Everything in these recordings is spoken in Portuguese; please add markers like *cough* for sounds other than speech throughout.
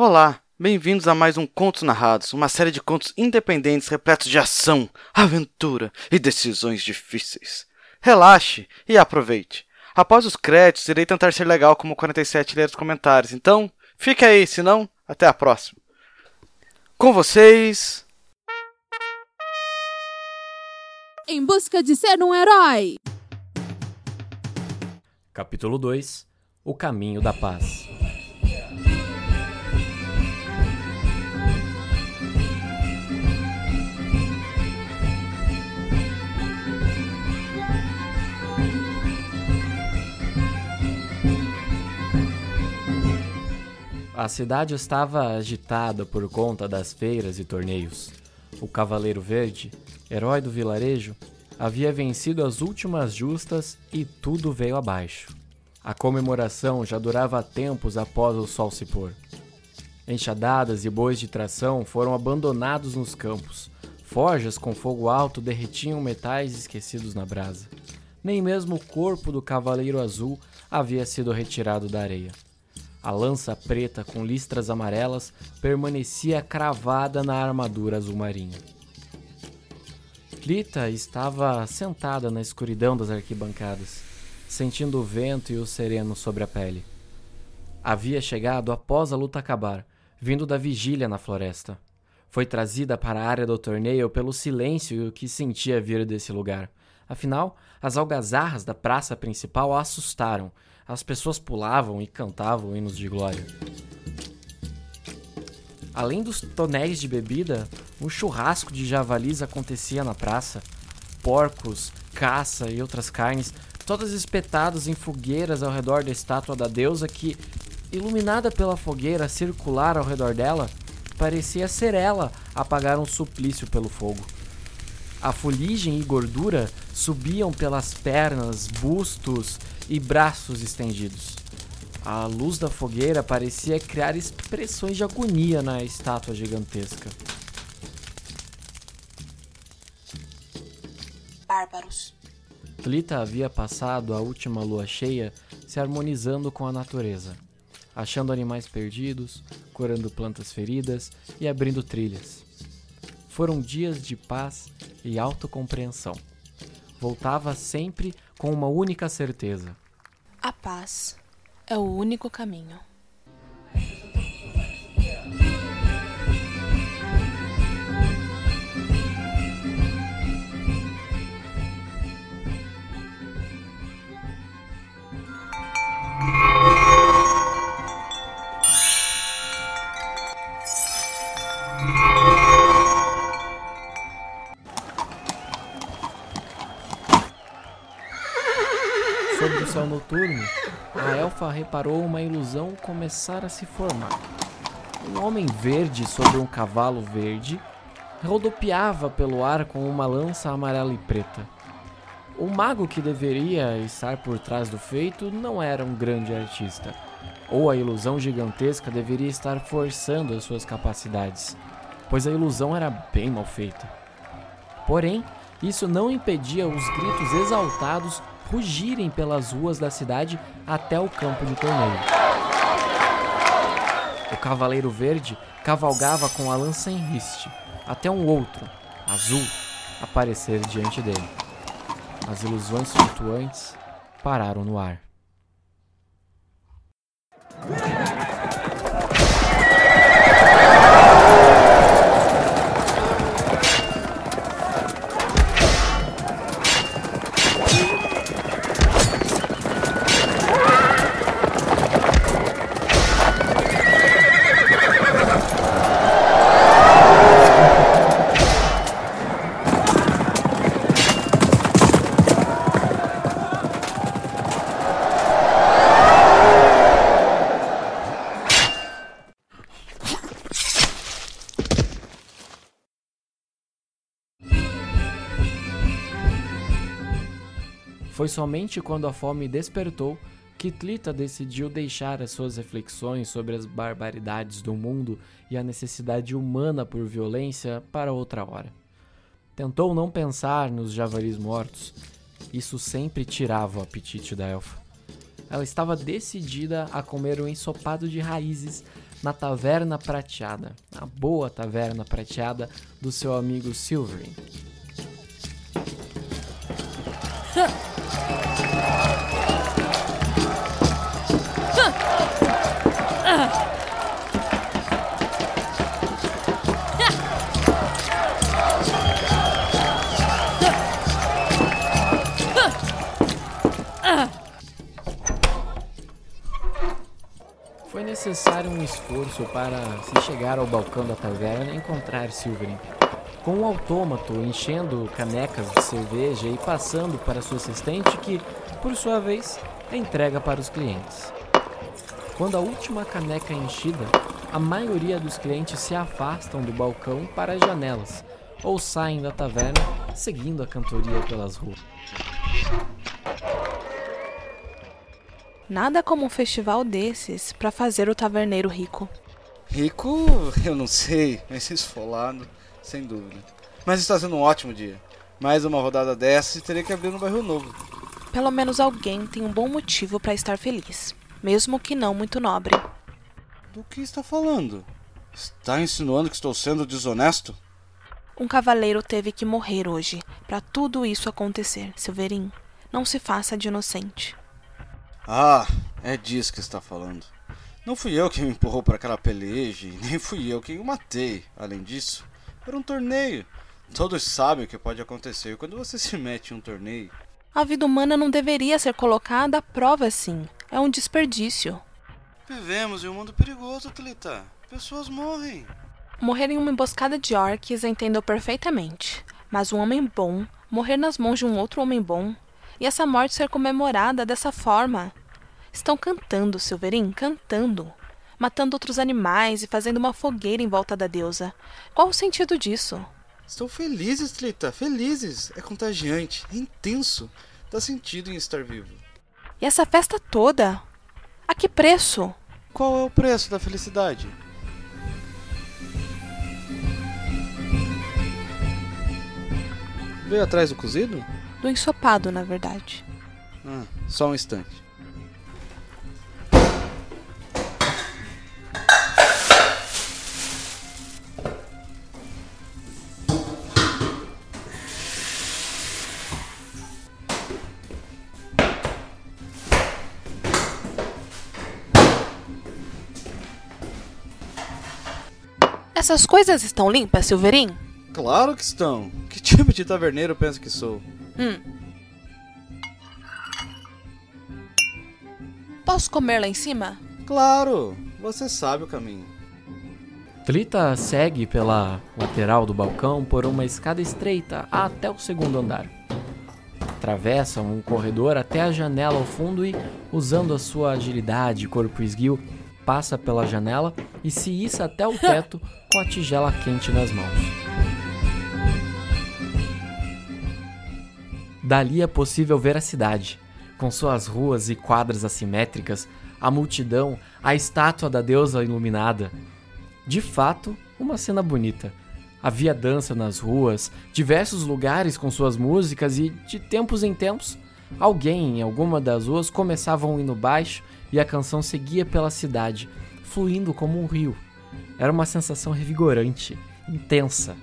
Olá, bem-vindos a mais um Contos Narrados, uma série de contos independentes repletos de ação, aventura e decisões difíceis. Relaxe e aproveite. Após os créditos, irei tentar ser legal como 47 ler os comentários, então fique aí, senão, até a próxima. Com vocês. Em busca de ser um herói. Capítulo 2 O Caminho da Paz A cidade estava agitada por conta das feiras e torneios. O Cavaleiro Verde, herói do vilarejo, havia vencido as últimas justas e tudo veio abaixo. A comemoração já durava tempos após o sol se pôr. Enxadadas e bois de tração foram abandonados nos campos. Forjas com fogo alto derretiam metais esquecidos na brasa. Nem mesmo o corpo do Cavaleiro Azul havia sido retirado da areia. A lança preta com listras amarelas permanecia cravada na armadura azul marinho. Lita estava sentada na escuridão das arquibancadas, sentindo o vento e o sereno sobre a pele. Havia chegado após a luta acabar, vindo da vigília na floresta. Foi trazida para a área do torneio pelo silêncio que sentia vir desse lugar. Afinal, as algazarras da praça principal a assustaram as pessoas pulavam e cantavam hinos de glória. Além dos tonéis de bebida, um churrasco de javalis acontecia na praça. Porcos, caça e outras carnes, todas espetadas em fogueiras ao redor da estátua da deusa que, iluminada pela fogueira circular ao redor dela, parecia ser ela a pagar um suplício pelo fogo. A fuligem e gordura subiam pelas pernas, bustos e braços estendidos. A luz da fogueira parecia criar expressões de agonia na estátua gigantesca. Bárbaros. Tlita havia passado a última lua cheia se harmonizando com a natureza, achando animais perdidos, curando plantas feridas e abrindo trilhas. Foram dias de paz e autocompreensão. Voltava sempre com uma única certeza: a paz é o único caminho. A elfa reparou uma ilusão começar a se formar. Um homem verde sobre um cavalo verde rodopiava pelo ar com uma lança amarela e preta. O mago que deveria estar por trás do feito não era um grande artista, ou a ilusão gigantesca deveria estar forçando as suas capacidades, pois a ilusão era bem mal feita. Porém, isso não impedia os gritos exaltados rugirem pelas ruas da cidade até o campo de torneio. O Cavaleiro Verde cavalgava com a lança em riste, até um outro, azul, aparecer diante dele. As ilusões flutuantes pararam no ar. Foi somente quando a fome despertou que Tlita decidiu deixar as suas reflexões sobre as barbaridades do mundo e a necessidade humana por violência para outra hora. Tentou não pensar nos javalis mortos. Isso sempre tirava o apetite da elfa. Ela estava decidida a comer um ensopado de raízes na Taverna Prateada, a boa Taverna Prateada do seu amigo Silverin. Foi necessário um esforço para se chegar ao balcão da taverna e encontrar Silverin. Com um autômato enchendo canecas de cerveja e passando para sua assistente, que, por sua vez, entrega para os clientes. Quando a última caneca é enchida, a maioria dos clientes se afastam do balcão para as janelas ou saem da taverna seguindo a cantoria pelas ruas. Nada como um festival desses para fazer o taverneiro rico. Rico, *laughs* eu não sei, mas esfolado, sem dúvida. Mas está sendo um ótimo dia. Mais uma rodada dessa e teria que abrir um bairro novo. Pelo menos alguém tem um bom motivo para estar feliz, mesmo que não muito nobre. Do que está falando? Está insinuando que estou sendo desonesto? Um cavaleiro teve que morrer hoje para tudo isso acontecer, Silverin. Não se faça de inocente. Ah, é disso que está falando. Não fui eu quem me empurrou para aquela peleja, e nem fui eu quem o matei. Além disso, era um torneio. Todos sabem o que pode acontecer quando você se mete em um torneio. A vida humana não deveria ser colocada à prova assim. É um desperdício. Vivemos em um mundo perigoso, Tlita. Pessoas morrem. Morrer em uma emboscada de orques entendo perfeitamente. Mas um homem bom morrer nas mãos de um outro homem bom e essa morte ser comemorada dessa forma. Estão cantando, Silverin, cantando. Matando outros animais e fazendo uma fogueira em volta da deusa. Qual o sentido disso? Estão felizes, Tlita, felizes. É contagiante, é intenso. Dá sentido em estar vivo. E essa festa toda? A que preço? Qual é o preço da felicidade? Veio atrás do cozido? Do ensopado, na verdade. Ah, só um instante. Essas coisas estão limpas, Silverin? Claro que estão. Que tipo de taverneiro pensa que sou? Hum. Posso comer lá em cima? Claro, você sabe o caminho. Tlita segue pela lateral do balcão por uma escada estreita até o segundo andar. Atravessa um corredor até a janela ao fundo e, usando a sua agilidade e corpo esguio, passa pela janela e se issa até o *laughs* teto com a tigela quente nas mãos. Dali é possível ver a cidade, com suas ruas e quadras assimétricas, a multidão, a estátua da deusa iluminada. De fato, uma cena bonita. Havia dança nas ruas, diversos lugares com suas músicas e, de tempos em tempos, alguém em alguma das ruas começava um hino baixo e a canção seguia pela cidade, fluindo como um rio. Era uma sensação revigorante, intensa.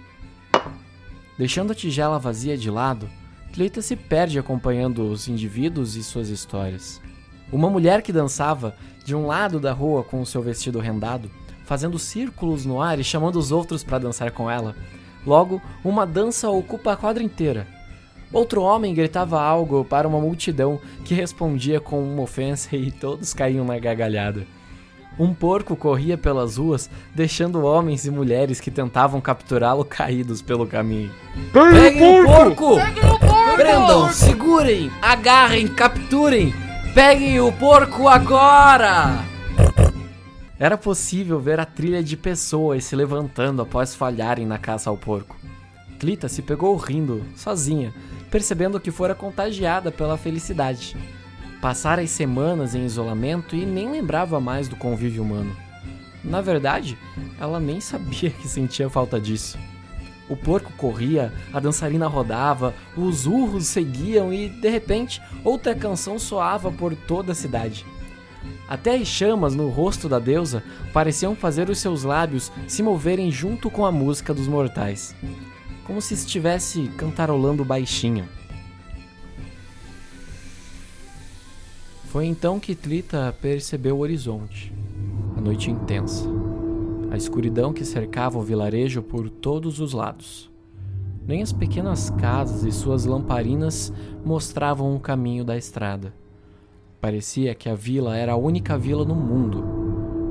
Deixando a tigela vazia de lado, Cleita se perde acompanhando os indivíduos e suas histórias. Uma mulher que dançava de um lado da rua com o seu vestido rendado, fazendo círculos no ar e chamando os outros para dançar com ela. Logo, uma dança ocupa a quadra inteira. Outro homem gritava algo para uma multidão que respondia com uma ofensa e todos caíam na gargalhada. Um porco corria pelas ruas, deixando homens e mulheres que tentavam capturá-lo caídos pelo caminho. Peguem o porco! Prendam, segurem, agarrem, capturem! Peguem o porco agora! Era possível ver a trilha de pessoas se levantando após falharem na caça ao porco. Clita se pegou rindo, sozinha, percebendo que fora contagiada pela felicidade. Passara as semanas em isolamento e nem lembrava mais do convívio humano. Na verdade, ela nem sabia que sentia falta disso. O porco corria, a dançarina rodava, os urros seguiam e, de repente, outra canção soava por toda a cidade. Até as chamas no rosto da deusa pareciam fazer os seus lábios se moverem junto com a música dos mortais, como se estivesse cantarolando baixinho. Foi então que Trita percebeu o horizonte, a noite intensa, a escuridão que cercava o vilarejo por todos os lados. Nem as pequenas casas e suas lamparinas mostravam o caminho da estrada. Parecia que a vila era a única vila no mundo,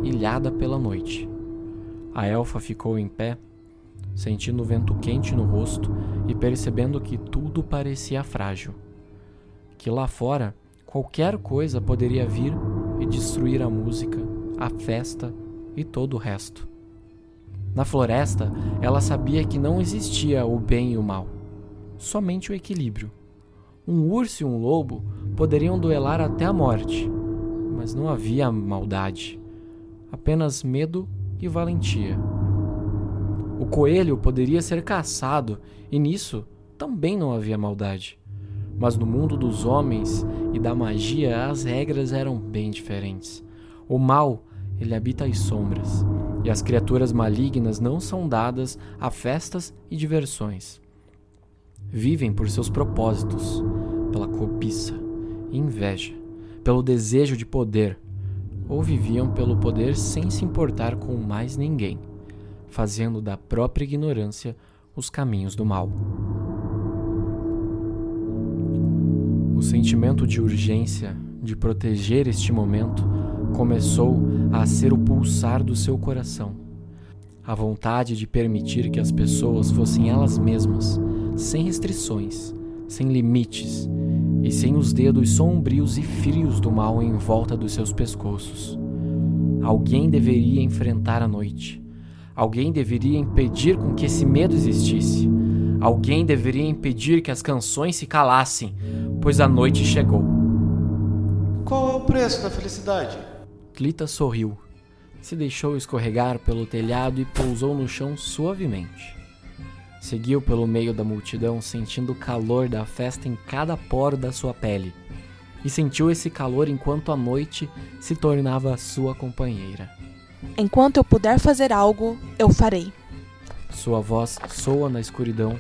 ilhada pela noite. A elfa ficou em pé, sentindo o vento quente no rosto e percebendo que tudo parecia frágil. Que lá fora qualquer coisa poderia vir e destruir a música, a festa e todo o resto. Na floresta, ela sabia que não existia o bem e o mal, somente o equilíbrio. Um urso e um lobo poderiam duelar até a morte, mas não havia maldade, apenas medo e valentia. O coelho poderia ser caçado, e nisso também não havia maldade. Mas no mundo dos homens e da magia as regras eram bem diferentes. O mal, ele habita as sombras, e as criaturas malignas não são dadas a festas e diversões. Vivem por seus propósitos, pela cobiça, inveja, pelo desejo de poder, ou viviam pelo poder sem se importar com mais ninguém, fazendo da própria ignorância os caminhos do mal. O sentimento de urgência de proteger este momento começou a ser o pulsar do seu coração. A vontade de permitir que as pessoas fossem elas mesmas, sem restrições, sem limites, e sem os dedos sombrios e frios do mal em volta dos seus pescoços. Alguém deveria enfrentar a noite. Alguém deveria impedir com que esse medo existisse. Alguém deveria impedir que as canções se calassem, pois a noite chegou. Qual é o preço da felicidade? Clita sorriu, se deixou escorregar pelo telhado e pousou no chão suavemente. Seguiu pelo meio da multidão, sentindo o calor da festa em cada poro da sua pele. E sentiu esse calor enquanto a noite se tornava sua companheira. Enquanto eu puder fazer algo, eu farei. Sua voz soa na escuridão,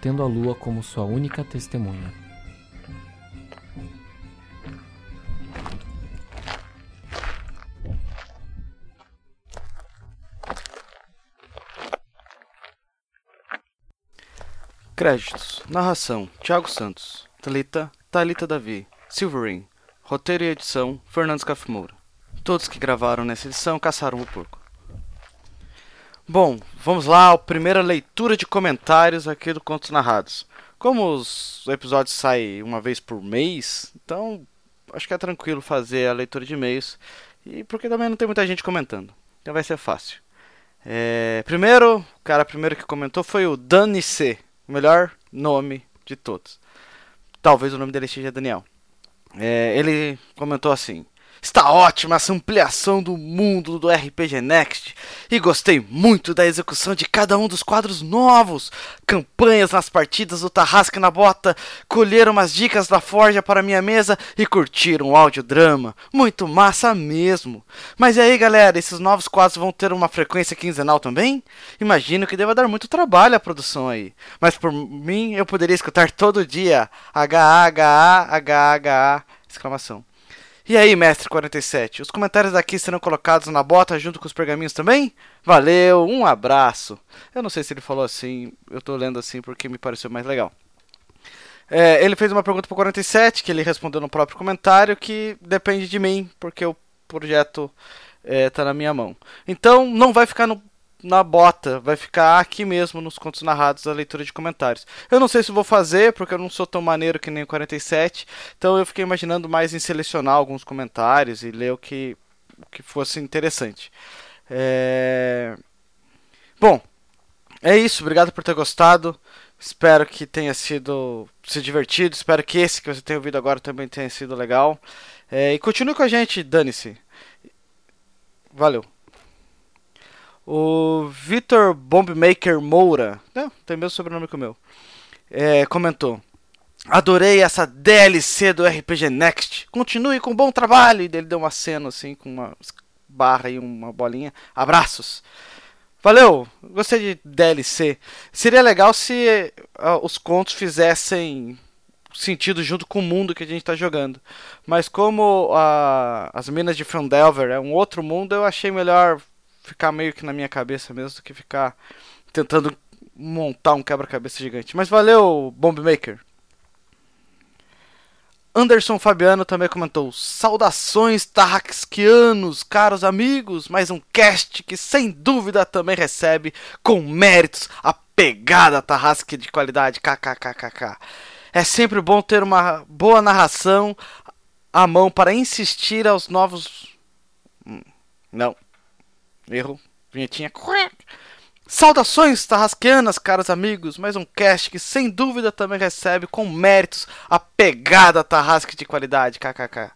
tendo a lua como sua única testemunha. Créditos. Narração: Thiago Santos. Talita, Talita Davi. Silverine. Roteiro e edição: Fernandes Cafimura. Todos que gravaram nessa edição caçaram o porco. Bom, vamos lá, a primeira leitura de comentários aqui do Contos Narrados. Como os episódios saem uma vez por mês, então acho que é tranquilo fazer a leitura de e-mails. E porque também não tem muita gente comentando. Então vai ser fácil. É, primeiro, o cara primeiro que comentou foi o Dani C o melhor nome de todos. Talvez o nome dele seja Daniel. É, ele comentou assim: Está ótima essa ampliação do mundo do RPG Next e gostei muito da execução de cada um dos quadros novos. Campanhas nas partidas do Tarrasque na Bota, colheram umas dicas da Forja para minha mesa e curtiram o audiodrama. Muito massa mesmo. Mas e aí, galera, esses novos quadros vão ter uma frequência quinzenal também? Imagino que deva dar muito trabalho a produção aí. Mas por mim, eu poderia escutar todo dia. H-A-H-A-H-H-A! Exclamação. E aí, mestre 47, os comentários daqui serão colocados na bota junto com os pergaminhos também? Valeu, um abraço. Eu não sei se ele falou assim, eu tô lendo assim porque me pareceu mais legal. É, ele fez uma pergunta pro 47, que ele respondeu no próprio comentário, que depende de mim, porque o projeto é, tá na minha mão. Então, não vai ficar no na bota, vai ficar aqui mesmo nos contos narrados a leitura de comentários. Eu não sei se vou fazer, porque eu não sou tão maneiro que nem o 47, então eu fiquei imaginando mais em selecionar alguns comentários e ler o que, o que fosse interessante. É... Bom, é isso, obrigado por ter gostado. Espero que tenha sido se divertido. Espero que esse que você tenha ouvido agora também tenha sido legal. É, e continue com a gente, dane-se. Valeu. O Victor Bombmaker Moura, não, tem mesmo sobrenome que o meu, é, comentou: Adorei essa DLC do RPG Next. Continue com bom trabalho. E ele deu uma cena assim com uma barra e uma bolinha. Abraços. Valeu, gostei de DLC. Seria legal se uh, os contos fizessem sentido junto com o mundo que a gente está jogando. Mas como uh, as Minas de Fandelver é um outro mundo, eu achei melhor ficar meio que na minha cabeça mesmo do que ficar tentando montar um quebra-cabeça gigante. Mas valeu, Bomb Maker. Anderson Fabiano também comentou: Saudações tarraxianos, caros amigos, mais um cast que sem dúvida também recebe com méritos a pegada tarrasque de qualidade. KKKKK. É sempre bom ter uma boa narração à mão para insistir aos novos. Hum, não. Erro. Vinhetinha. Saudações tarrasqueanas, caros amigos, mais um cast que sem dúvida também recebe com méritos a pegada tarrasque de qualidade, kkk.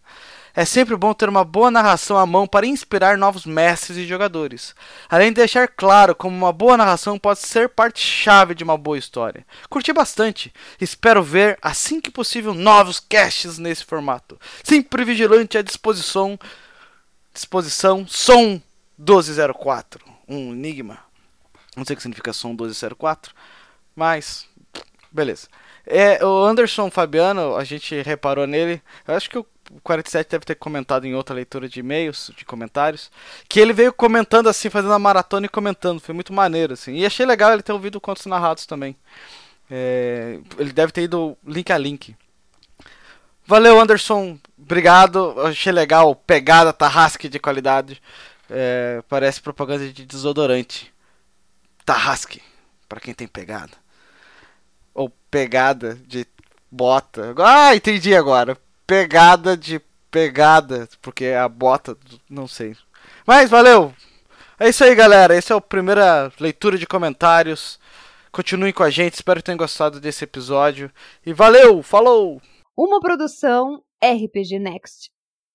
É sempre bom ter uma boa narração à mão para inspirar novos mestres e jogadores, além de deixar claro como uma boa narração pode ser parte-chave de uma boa história. Curti bastante, espero ver assim que possível novos casts nesse formato. Sempre vigilante à disposição, disposição, som 1204, um enigma. Não sei o que significa som 1204, mas beleza. É, o Anderson Fabiano, a gente reparou nele, eu acho que o 47 deve ter comentado em outra leitura de e-mails, de comentários, que ele veio comentando assim, fazendo a maratona e comentando, foi muito maneiro assim. E achei legal ele ter ouvido contos narrados também. É, ele deve ter ido link a link. Valeu, Anderson. Obrigado. Achei legal. Pegada, tarrasque de qualidade. É, parece propaganda de desodorante. Tarrasque, para quem tem pegada. Ou pegada de bota. Ah, entendi agora. Pegada de pegada, porque a bota, não sei. Mas valeu. É isso aí, galera. Essa é a primeira leitura de comentários. Continuem com a gente. Espero que tenham gostado desse episódio. E valeu, falou. Uma produção RPG Next.